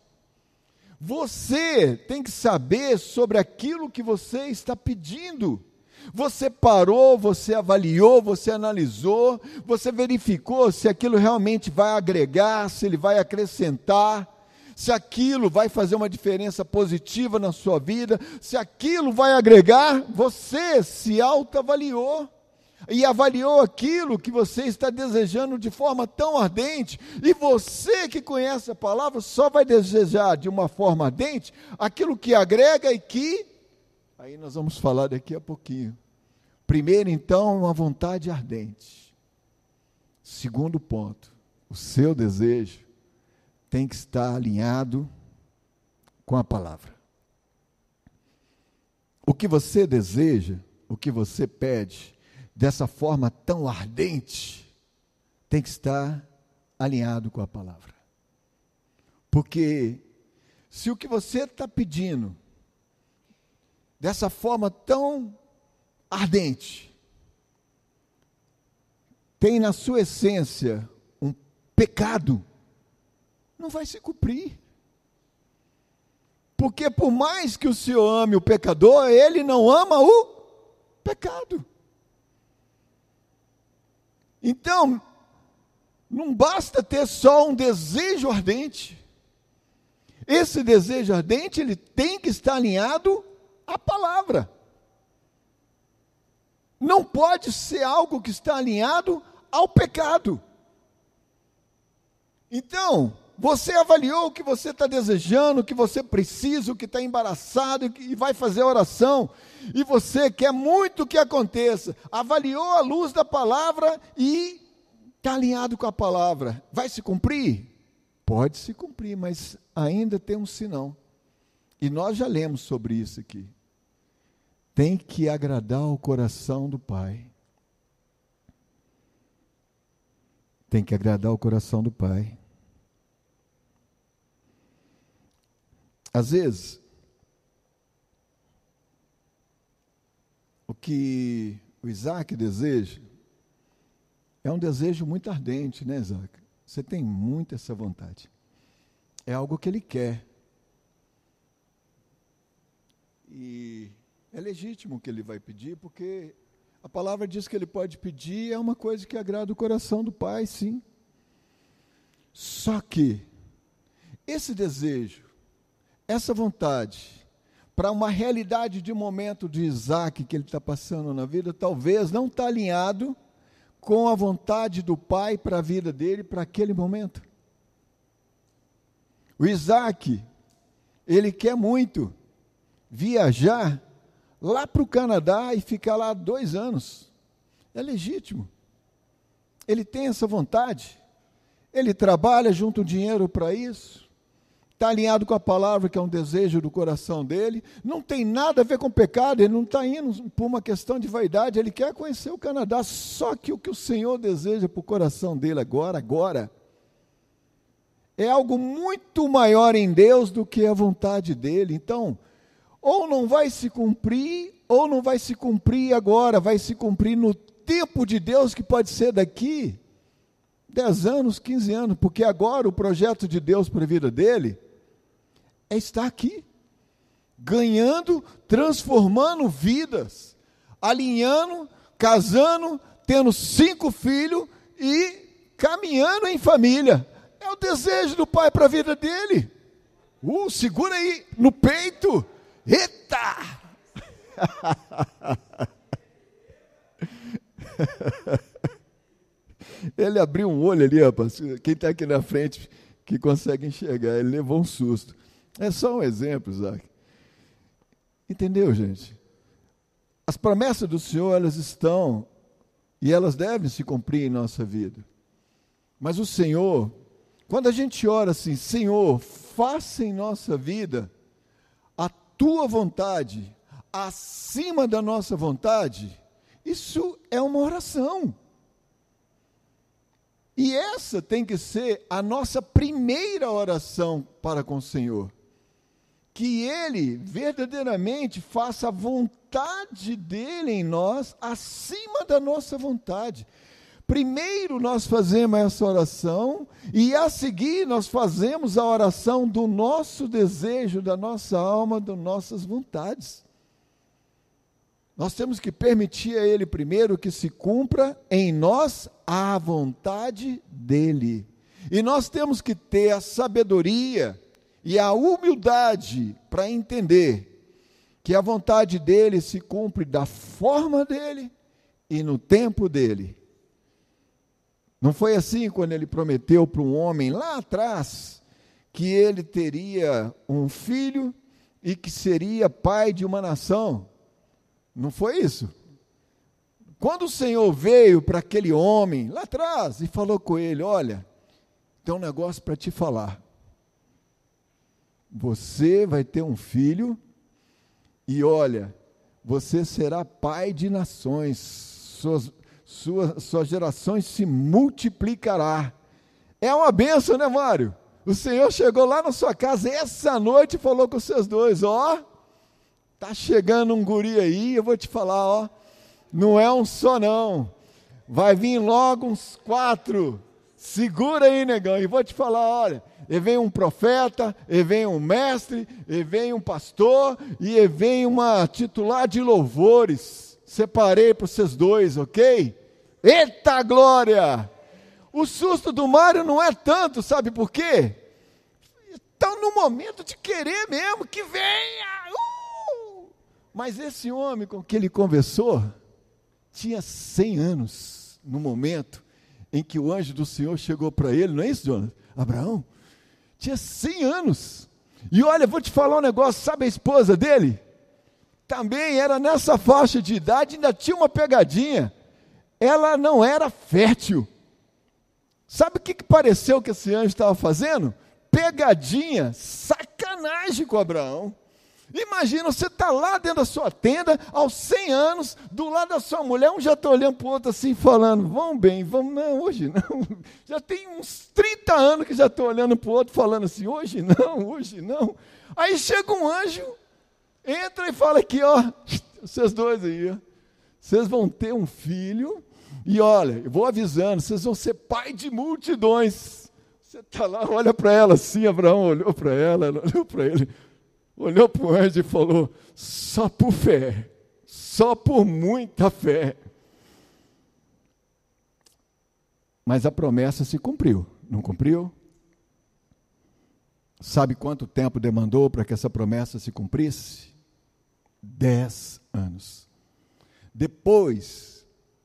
Você tem que saber sobre aquilo que você está pedindo. Você parou, você avaliou, você analisou, você verificou se aquilo realmente vai agregar, se ele vai acrescentar, se aquilo vai fazer uma diferença positiva na sua vida, se aquilo vai agregar, você se autoavaliou e avaliou aquilo que você está desejando de forma tão ardente, e você que conhece a palavra só vai desejar de uma forma ardente aquilo que agrega e que. Aí nós vamos falar daqui a pouquinho. Primeiro, então, uma vontade ardente. Segundo ponto, o seu desejo tem que estar alinhado com a palavra. O que você deseja, o que você pede, dessa forma tão ardente, tem que estar alinhado com a palavra. Porque se o que você está pedindo, dessa forma tão ardente, tem na sua essência um pecado, não vai se cumprir. Porque por mais que o Senhor ame o pecador, ele não ama o pecado. Então, não basta ter só um desejo ardente. Esse desejo ardente, ele tem que estar alinhado à palavra. Não pode ser algo que está alinhado ao pecado. Então, você avaliou o que você está desejando, o que você precisa, o que está embaraçado e vai fazer a oração, e você quer muito que aconteça. Avaliou a luz da palavra e está alinhado com a palavra. Vai se cumprir? Pode se cumprir, mas ainda tem um sinal. E nós já lemos sobre isso aqui. Tem que agradar o coração do Pai. Tem que agradar o coração do Pai. Às vezes, o que o Isaac deseja é um desejo muito ardente, né, Isaac? Você tem muito essa vontade. É algo que ele quer. E é legítimo que ele vai pedir, porque a palavra diz que ele pode pedir, é uma coisa que agrada o coração do pai, sim. Só que esse desejo essa vontade para uma realidade de momento de Isaac que ele está passando na vida, talvez não está alinhado com a vontade do pai para a vida dele, para aquele momento. O Isaac, ele quer muito viajar lá para o Canadá e ficar lá dois anos. É legítimo. Ele tem essa vontade. Ele trabalha junto dinheiro para isso está alinhado com a palavra, que é um desejo do coração dele, não tem nada a ver com pecado, ele não está indo por uma questão de vaidade, ele quer conhecer o Canadá, só que o que o Senhor deseja para o coração dele agora, agora, é algo muito maior em Deus do que a vontade dele. Então, ou não vai se cumprir, ou não vai se cumprir agora, vai se cumprir no tempo de Deus, que pode ser daqui 10 anos, 15 anos, porque agora o projeto de Deus para a vida dele é estar aqui, ganhando, transformando vidas, alinhando, casando, tendo cinco filhos e caminhando em família. É o desejo do pai para a vida dele. Uh, segura aí no peito. Eita! Ele abriu um olho ali, rapaz. Quem está aqui na frente que consegue enxergar, ele levou um susto. É só um exemplo, Isaac. Entendeu, gente? As promessas do Senhor, elas estão e elas devem se cumprir em nossa vida. Mas o Senhor, quando a gente ora assim, Senhor, faça em nossa vida tua vontade acima da nossa vontade, isso é uma oração. E essa tem que ser a nossa primeira oração para com o Senhor que Ele verdadeiramente faça a vontade dele em nós acima da nossa vontade. Primeiro nós fazemos essa oração e a seguir nós fazemos a oração do nosso desejo, da nossa alma, das nossas vontades. Nós temos que permitir a Ele primeiro que se cumpra em nós a vontade dEle. E nós temos que ter a sabedoria e a humildade para entender que a vontade dele se cumpre da forma dele e no tempo dele. Não foi assim quando ele prometeu para um homem lá atrás que ele teria um filho e que seria pai de uma nação. Não foi isso? Quando o Senhor veio para aquele homem lá atrás e falou com ele: Olha, tem um negócio para te falar. Você vai ter um filho e olha, você será pai de nações, suas, suas, suas gerações se multiplicará. É uma benção, né, Mário? O Senhor chegou lá na sua casa essa noite e falou com os seus dois: Ó, tá chegando um guri aí, eu vou te falar, ó, não é um só não, vai vir logo uns quatro. Segura aí, negão, e vou te falar: olha, e vem um profeta, e vem um mestre, e vem um pastor, e vem uma titular de louvores. Separei para vocês dois, ok? Eita glória! O susto do Mário não é tanto, sabe por quê? Está no momento de querer mesmo, que venha! Uh! Mas esse homem com que ele conversou tinha 100 anos no momento em que o anjo do Senhor chegou para ele, não é isso, Jonas? Abraão tinha 100 anos. E olha, vou te falar um negócio, sabe a esposa dele? Também era nessa faixa de idade, ainda tinha uma pegadinha. Ela não era fértil. Sabe o que, que pareceu que esse anjo estava fazendo? Pegadinha, sacanagem com Abraão. Imagina, você está lá dentro da sua tenda, aos 100 anos, do lado da sua mulher, um já está olhando para o outro assim, falando, vamos bem, vamos, não, hoje não. Já tem uns 30 anos que já estou olhando para o outro, falando assim, hoje não, hoje não. Aí chega um anjo, entra e fala aqui, ó, vocês dois aí, vocês vão ter um filho, e olha, eu vou avisando, vocês vão ser pai de multidões. Você está lá, olha para ela assim, Abraão olhou para ela, ela olhou para ele, olhou para o anjo e falou: só por fé, só por muita fé. Mas a promessa se cumpriu, não cumpriu? Sabe quanto tempo demandou para que essa promessa se cumprisse? Dez anos. Depois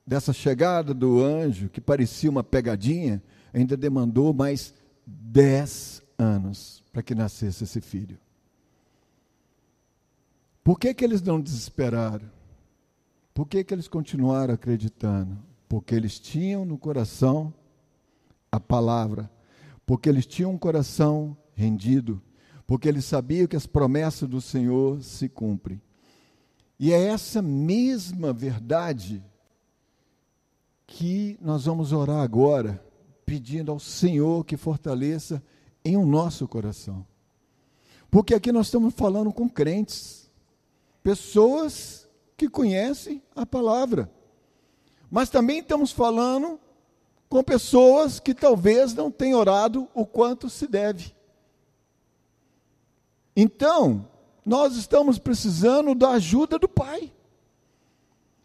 dessa chegada do anjo, que parecia uma pegadinha, ainda demandou mais dez anos para que nascesse esse filho. Por que, que eles não desesperaram? Por que, que eles continuaram acreditando? Porque eles tinham no coração a palavra, porque eles tinham um coração rendido, porque eles sabiam que as promessas do Senhor se cumprem. E é essa mesma verdade que nós vamos orar agora, pedindo ao Senhor que fortaleça em o nosso coração. Porque aqui nós estamos falando com crentes, pessoas que conhecem a palavra. Mas também estamos falando com pessoas que talvez não tenham orado o quanto se deve. Então, nós estamos precisando da ajuda do Pai.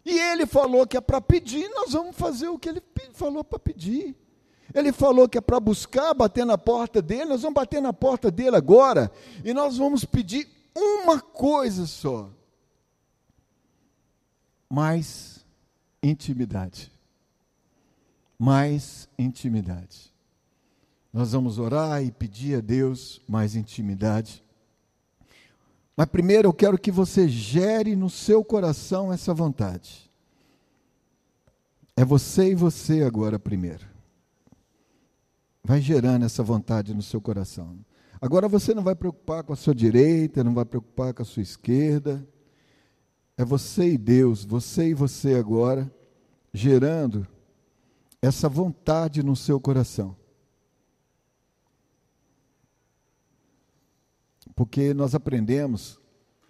E ele falou que é para pedir, nós vamos fazer o que ele falou para pedir. Ele falou que é para buscar, bater na porta dele, nós vamos bater na porta dele agora, e nós vamos pedir uma coisa só: mais intimidade. Mais intimidade. Nós vamos orar e pedir a Deus mais intimidade. Mas primeiro eu quero que você gere no seu coração essa vontade. É você e você agora primeiro. Vai gerando essa vontade no seu coração. Agora você não vai preocupar com a sua direita, não vai preocupar com a sua esquerda. É você e Deus, você e você agora, gerando essa vontade no seu coração. Porque nós aprendemos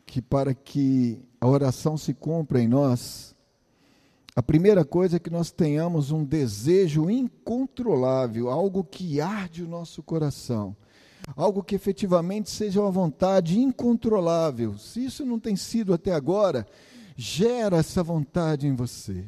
que para que a oração se cumpra em nós, a primeira coisa é que nós tenhamos um desejo incontrolável, algo que arde o nosso coração, algo que efetivamente seja uma vontade incontrolável. Se isso não tem sido até agora, gera essa vontade em você.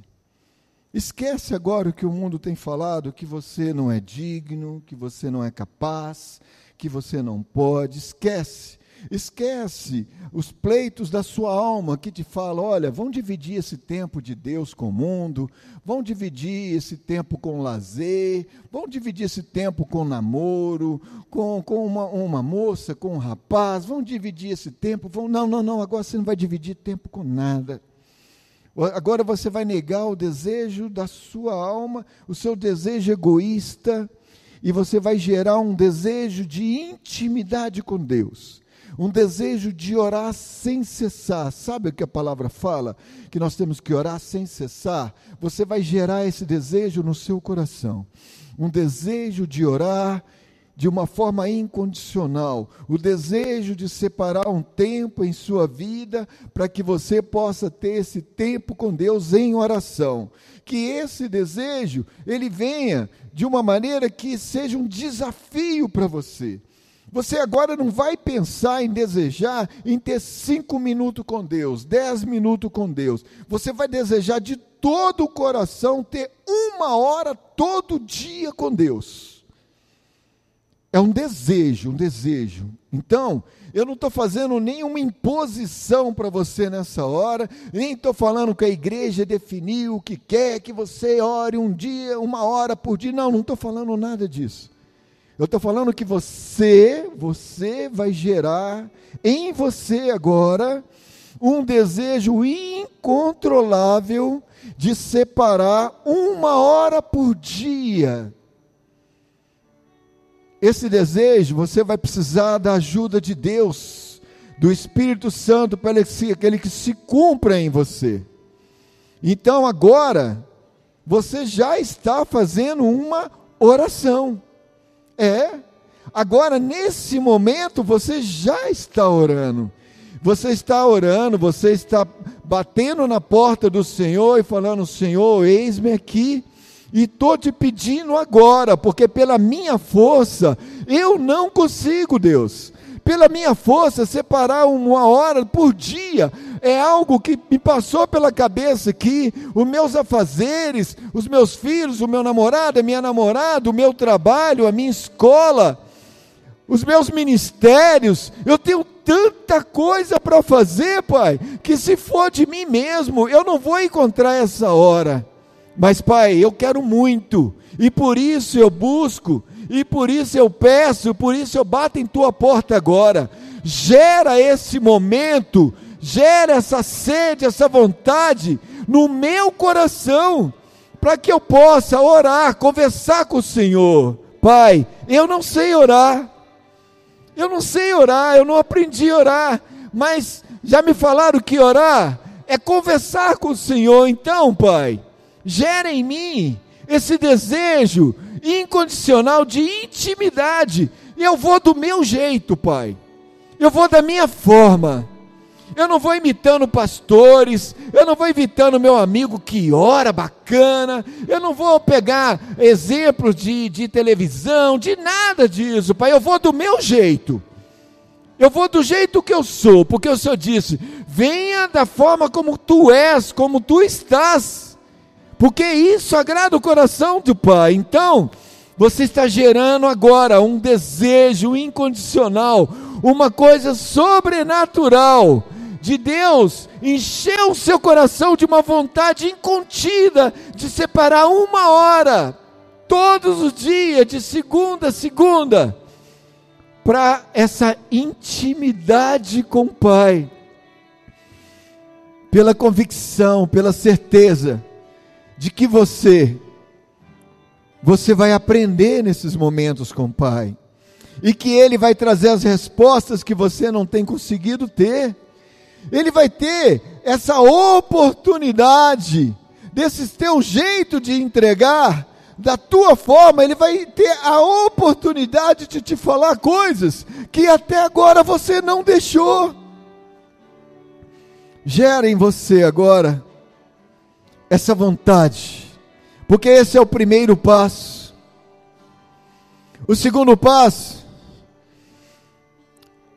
Esquece agora o que o mundo tem falado, que você não é digno, que você não é capaz, que você não pode, esquece. Esquece os pleitos da sua alma que te falam: olha, vão dividir esse tempo de Deus com o mundo, vão dividir esse tempo com lazer, vão dividir esse tempo com namoro, com, com uma, uma moça, com um rapaz, vão dividir esse tempo. Vão, não, não, não, agora você não vai dividir tempo com nada. Agora você vai negar o desejo da sua alma, o seu desejo egoísta e você vai gerar um desejo de intimidade com Deus, um desejo de orar sem cessar. Sabe o que a palavra fala? Que nós temos que orar sem cessar. Você vai gerar esse desejo no seu coração, um desejo de orar de uma forma incondicional, o desejo de separar um tempo em sua vida para que você possa ter esse tempo com Deus em oração. Que esse desejo ele venha de uma maneira que seja um desafio para você. Você agora não vai pensar em desejar em ter cinco minutos com Deus, dez minutos com Deus. Você vai desejar de todo o coração ter uma hora todo dia com Deus. É um desejo, um desejo. Então, eu não estou fazendo nenhuma imposição para você nessa hora, nem estou falando que a igreja definiu o que quer que você ore um dia, uma hora por dia. Não, não estou falando nada disso. Eu estou falando que você, você vai gerar em você agora um desejo incontrolável de separar uma hora por dia. Esse desejo você vai precisar da ajuda de Deus, do Espírito Santo, para aquele que se cumpra em você. Então agora, você já está fazendo uma oração. É. Agora, nesse momento, você já está orando. Você está orando, você está batendo na porta do Senhor e falando: Senhor, eis-me aqui. E estou te pedindo agora, porque pela minha força eu não consigo, Deus pela minha força, separar uma hora por dia, é algo que me passou pela cabeça aqui, os meus afazeres, os meus filhos, o meu namorado, a minha namorada, o meu trabalho, a minha escola, os meus ministérios, eu tenho tanta coisa para fazer, Pai, que se for de mim mesmo, eu não vou encontrar essa hora. Mas, Pai, eu quero muito, e por isso eu busco e por isso eu peço, por isso eu bato em tua porta agora. Gera esse momento, gera essa sede, essa vontade no meu coração, para que eu possa orar, conversar com o Senhor. Pai, eu não sei orar, eu não sei orar, eu não aprendi a orar, mas já me falaram que orar é conversar com o Senhor. Então, Pai, gera em mim esse desejo incondicional de intimidade. E eu vou do meu jeito, Pai. Eu vou da minha forma. Eu não vou imitando pastores, eu não vou imitando meu amigo que ora bacana, eu não vou pegar exemplos de, de televisão, de nada disso, Pai. Eu vou do meu jeito. Eu vou do jeito que eu sou, porque o Senhor disse: venha da forma como tu és, como tu estás porque isso agrada o coração do Pai. Então, você está gerando agora um desejo incondicional, uma coisa sobrenatural de Deus encher o seu coração de uma vontade incontida de separar uma hora todos os dias, de segunda a segunda, para essa intimidade com o Pai, pela convicção, pela certeza de que você você vai aprender nesses momentos com o Pai. E que Ele vai trazer as respostas que você não tem conseguido ter. Ele vai ter essa oportunidade, desse teu jeito de entregar, da tua forma, Ele vai ter a oportunidade de te falar coisas que até agora você não deixou. Gera em você agora essa vontade, porque esse é o primeiro passo. O segundo passo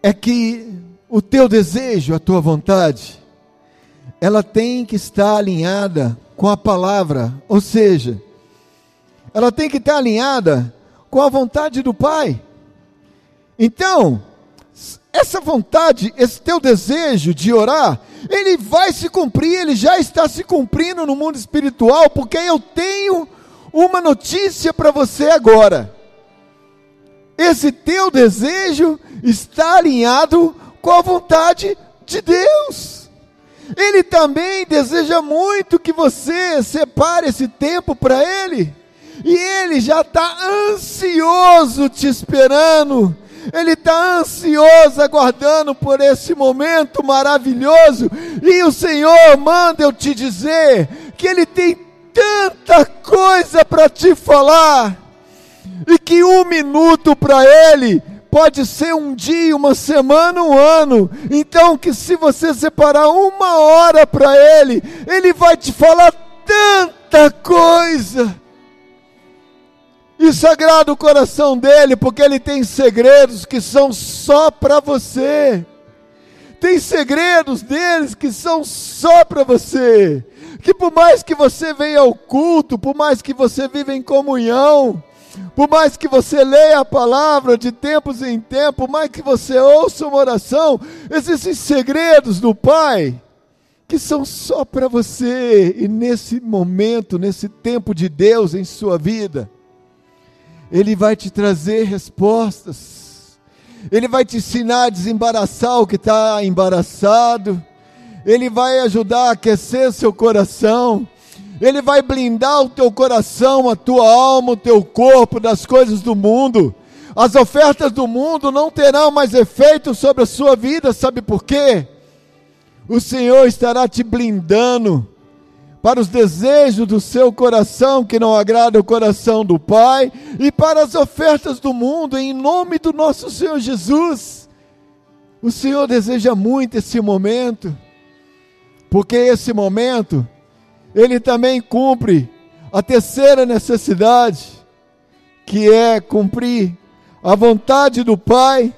é que o teu desejo, a tua vontade, ela tem que estar alinhada com a palavra, ou seja, ela tem que estar alinhada com a vontade do Pai. Então, essa vontade, esse teu desejo de orar, ele vai se cumprir, ele já está se cumprindo no mundo espiritual, porque eu tenho uma notícia para você agora. Esse teu desejo está alinhado com a vontade de Deus. Ele também deseja muito que você separe esse tempo para Ele, e Ele já está ansioso te esperando ele está ansioso, aguardando por esse momento maravilhoso, e o Senhor manda eu te dizer que Ele tem tanta coisa para te falar, e que um minuto para Ele pode ser um dia, uma semana, um ano. Então, que se você separar uma hora para Ele, Ele vai te falar tanta coisa. Agrada o coração dele, porque ele tem segredos que são só para você. Tem segredos deles que são só para você. Que por mais que você venha ao culto, por mais que você viva em comunhão, por mais que você leia a palavra de tempos em tempos, por mais que você ouça uma oração, existem segredos do Pai que são só para você. E nesse momento, nesse tempo de Deus em sua vida, Ele vai te trazer respostas ele vai te ensinar a desembaraçar o que está embaraçado, Ele vai ajudar a aquecer seu coração, Ele vai blindar o teu coração, a tua alma, o teu corpo das coisas do mundo. As ofertas do mundo não terão mais efeito sobre a sua vida, sabe por quê? O Senhor estará te blindando para os desejos do seu coração que não agrada o coração do Pai e para as ofertas do mundo em nome do nosso Senhor Jesus. O Senhor deseja muito esse momento, porque esse momento ele também cumpre a terceira necessidade, que é cumprir a vontade do Pai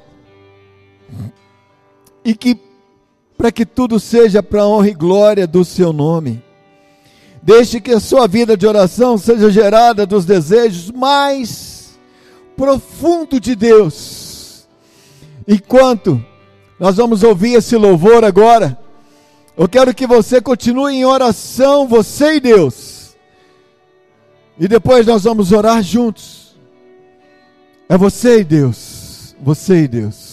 e que para que tudo seja para a honra e glória do seu nome. Deixe que a sua vida de oração seja gerada dos desejos mais profundos de Deus. Enquanto nós vamos ouvir esse louvor agora, eu quero que você continue em oração, você e Deus. E depois nós vamos orar juntos. É você e Deus. Você e Deus.